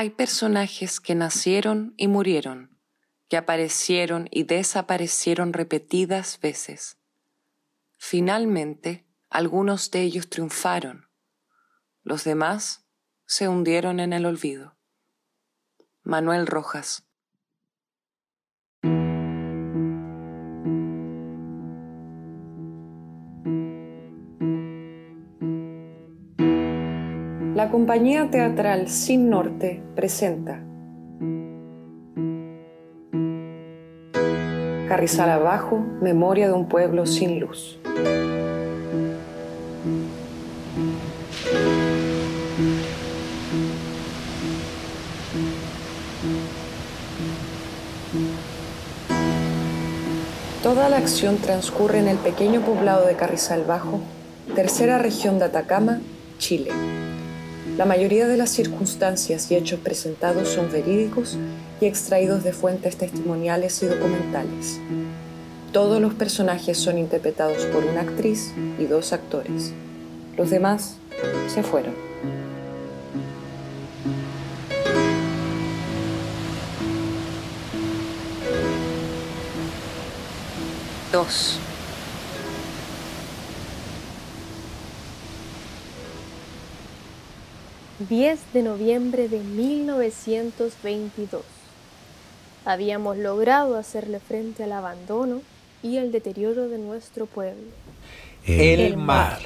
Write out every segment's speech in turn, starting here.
Hay personajes que nacieron y murieron, que aparecieron y desaparecieron repetidas veces. Finalmente, algunos de ellos triunfaron, los demás se hundieron en el olvido. Manuel Rojas La compañía teatral Sin Norte presenta Carrizal Abajo, Memoria de un pueblo sin luz. Toda la acción transcurre en el pequeño poblado de Carrizal Bajo, tercera región de Atacama, Chile. La mayoría de las circunstancias y hechos presentados son verídicos y extraídos de fuentes testimoniales y documentales. Todos los personajes son interpretados por una actriz y dos actores. Los demás se fueron. Dos. 10 de noviembre de 1922. Habíamos logrado hacerle frente al abandono y el deterioro de nuestro pueblo. El, mar.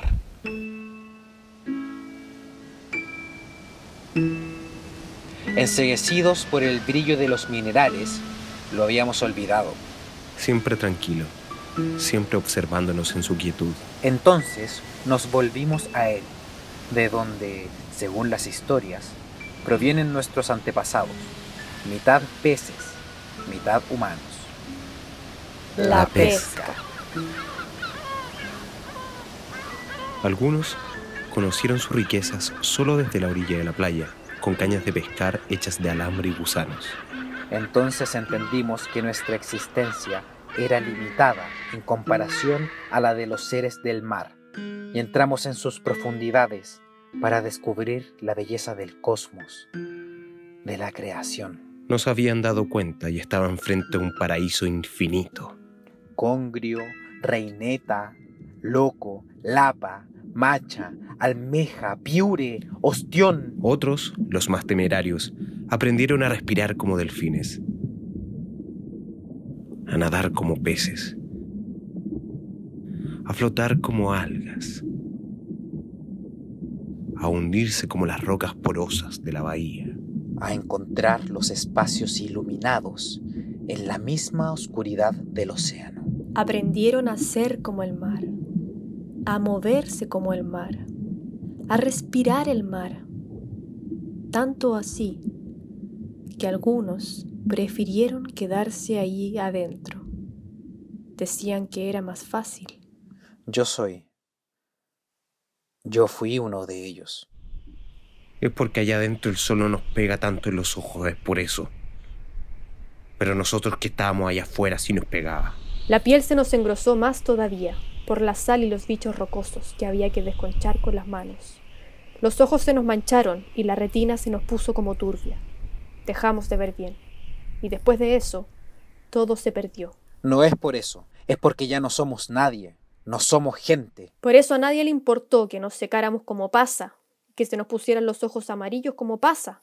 Enseguecidos por el brillo de los minerales, lo habíamos olvidado. Siempre tranquilo, siempre observándonos en su quietud. Entonces nos volvimos a él, de donde según las historias, provienen nuestros antepasados, mitad peces, mitad humanos. La pesca. Algunos conocieron sus riquezas solo desde la orilla de la playa, con cañas de pescar hechas de alambre y gusanos. Entonces entendimos que nuestra existencia era limitada en comparación a la de los seres del mar, y entramos en sus profundidades para descubrir la belleza del cosmos, de la creación. No se habían dado cuenta y estaban frente a un paraíso infinito. Congrio, reineta, loco, lapa, macha, almeja, piure, ostión. Otros, los más temerarios, aprendieron a respirar como delfines, a nadar como peces, a flotar como algas a hundirse como las rocas porosas de la bahía. A encontrar los espacios iluminados en la misma oscuridad del océano. Aprendieron a ser como el mar, a moverse como el mar, a respirar el mar. Tanto así que algunos prefirieron quedarse allí adentro. Decían que era más fácil. Yo soy yo fui uno de ellos. Es porque allá adentro el sol no nos pega tanto en los ojos, es por eso. Pero nosotros que estábamos allá afuera sí nos pegaba. La piel se nos engrosó más todavía por la sal y los bichos rocosos que había que desconchar con las manos. Los ojos se nos mancharon y la retina se nos puso como turbia. Dejamos de ver bien. Y después de eso, todo se perdió. No es por eso, es porque ya no somos nadie. No somos gente. Por eso a nadie le importó que nos secáramos como pasa, que se nos pusieran los ojos amarillos como pasa,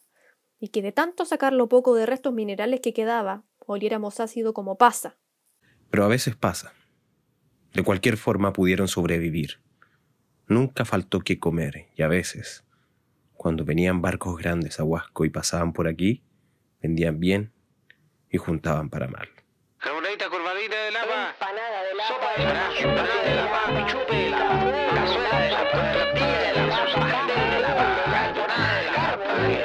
y que de tanto sacar lo poco de restos minerales que quedaba, oliéramos ácido como pasa. Pero a veces pasa. De cualquier forma pudieron sobrevivir. Nunca faltó que comer, y a veces, cuando venían barcos grandes a Huasco y pasaban por aquí, vendían bien y juntaban para mal. De lava. Sopa de la empanada de la papa, chupe de la cazuela de la tortilla de la pastel de la carbonada de la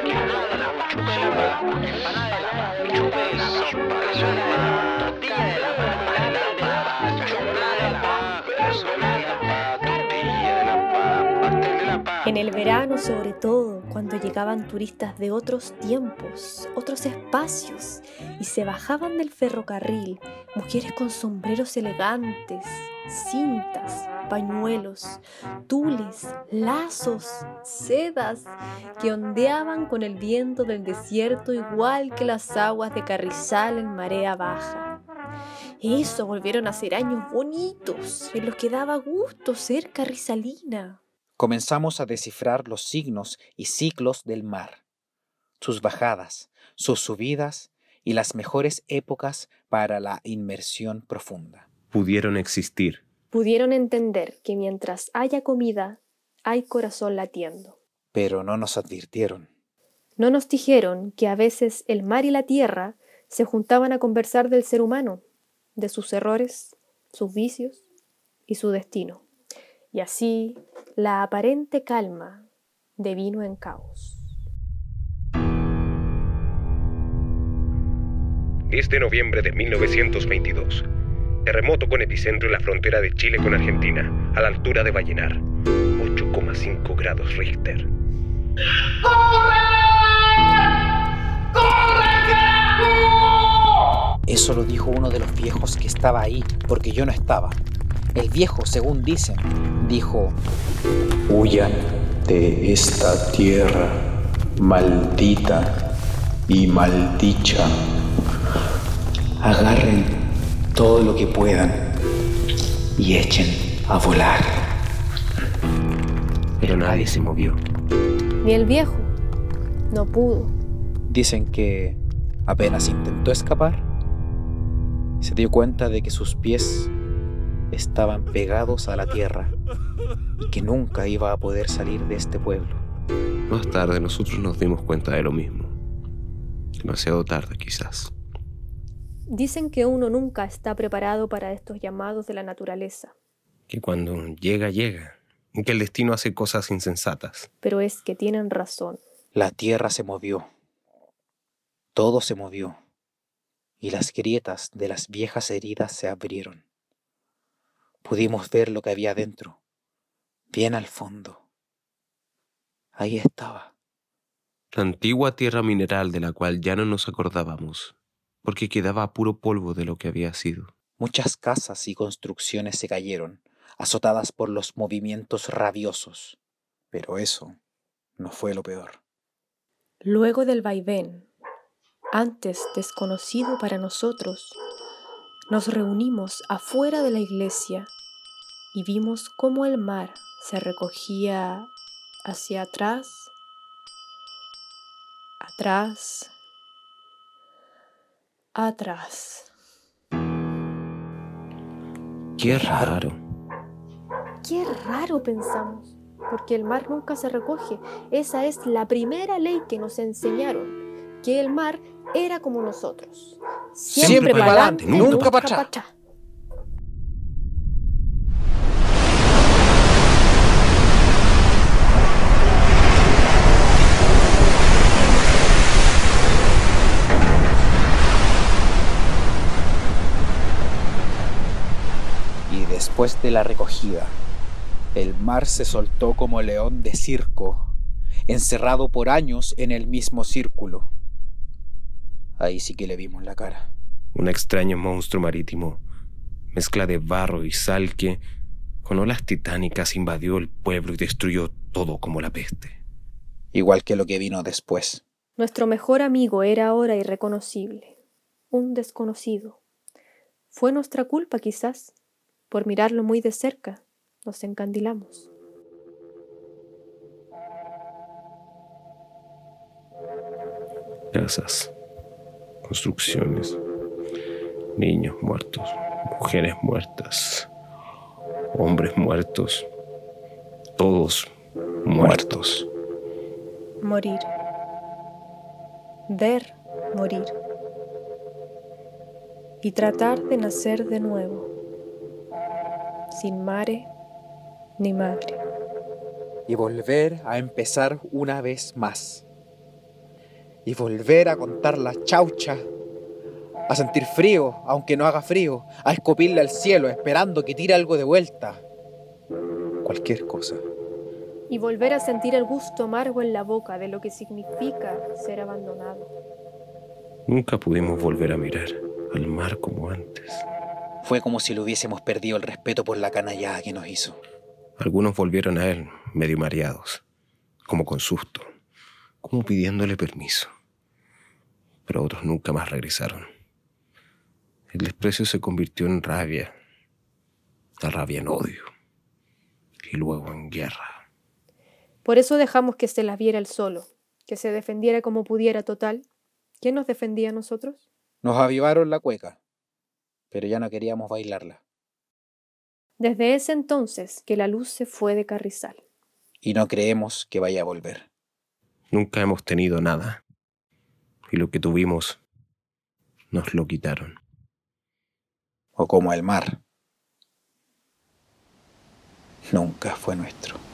quinoa de la chupe de la empanada de la En el verano sobre todo, cuando llegaban turistas de otros tiempos, otros espacios, y se bajaban del ferrocarril mujeres con sombreros elegantes, cintas, pañuelos, tules, lazos, sedas, que ondeaban con el viento del desierto igual que las aguas de Carrizal en marea baja. Eso volvieron a ser años bonitos, en los que daba gusto ser carrizalina. Comenzamos a descifrar los signos y ciclos del mar, sus bajadas, sus subidas y las mejores épocas para la inmersión profunda. Pudieron existir. Pudieron entender que mientras haya comida, hay corazón latiendo. Pero no nos advirtieron. No nos dijeron que a veces el mar y la tierra se juntaban a conversar del ser humano, de sus errores, sus vicios y su destino. Y así la aparente calma devino en caos. Este noviembre de 1922. Terremoto con epicentro en la frontera de Chile con Argentina, a la altura de Vallenar. 8,5 grados Richter. Eso lo dijo uno de los viejos que estaba ahí, porque yo no estaba. El viejo, según dicen, dijo, Huyan de esta tierra maldita y maldicha. Agarren todo lo que puedan y echen a volar. Pero nadie se movió. Ni el viejo no pudo. dicen que apenas intentó escapar, se dio cuenta de que sus pies estaban pegados a la tierra y que nunca iba a poder salir de este pueblo. Más tarde nosotros nos dimos cuenta de lo mismo. Demasiado tarde quizás. Dicen que uno nunca está preparado para estos llamados de la naturaleza, Que cuando llega, llega. Y que el destino hace cosas insensatas. pero es que tienen razón. La tierra se movió, todo se movió, y las grietas de las viejas heridas se abrieron. Pudimos ver lo que había dentro, bien al fondo. Ahí estaba. La antigua tierra mineral de la cual ya no nos acordábamos, porque quedaba puro polvo de lo que había sido. Muchas casas y construcciones se cayeron, azotadas por los movimientos rabiosos. Pero eso no fue lo peor. Luego del vaivén, antes desconocido para nosotros, nos reunimos afuera de la iglesia y vimos cómo el mar se recogía hacia atrás, atrás, atrás. Qué raro. Qué raro pensamos, porque el mar nunca se recoge. Esa es la primera ley que nos enseñaron, que el mar era como nosotros. Siempre para adelante, nunca para atrás. Y después de la recogida, el mar se soltó como león de circo, encerrado por años en el mismo círculo. Ahí sí que le vimos la cara. Un extraño monstruo marítimo, mezcla de barro y sal que, con olas titánicas, invadió el pueblo y destruyó todo como la peste. Igual que lo que vino después. Nuestro mejor amigo era ahora irreconocible, un desconocido. Fue nuestra culpa quizás, por mirarlo muy de cerca, nos encandilamos. Casas, construcciones, niños muertos, mujeres muertas, hombres muertos, todos muertos. Morir. Ver morir. Y tratar de nacer de nuevo, sin mare ni madre. Y volver a empezar una vez más. Y volver a contar la chaucha. A sentir frío, aunque no haga frío. A escupirle al cielo, esperando que tire algo de vuelta. Cualquier cosa. y volver a sentir el gusto amargo en la boca de lo que significa ser abandonado. Nunca pudimos volver a mirar al mar como antes. Fue como si le hubiésemos perdido el respeto por la canallada que nos hizo. Algunos volvieron a él medio mareados, como con susto, como pidiéndole permiso. Pero otros nunca más regresaron. El desprecio se convirtió en rabia, la rabia en odio y luego en guerra. Por eso dejamos que se la viera él solo, que se defendiera como pudiera total. ¿Quién nos defendía a nosotros? Nos avivaron la cueca, pero ya no queríamos bailarla. Desde ese entonces que la luz se fue de Carrizal. Y no creemos que vaya a volver. Nunca hemos tenido nada. Y lo que tuvimos, nos lo quitaron. O como el mar. Nunca fue nuestro.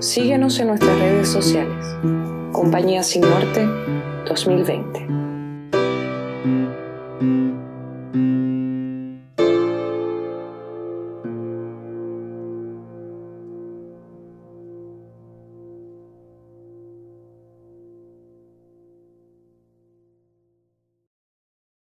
Síguenos en nuestras redes sociales. Compañía Sin Norte 2020.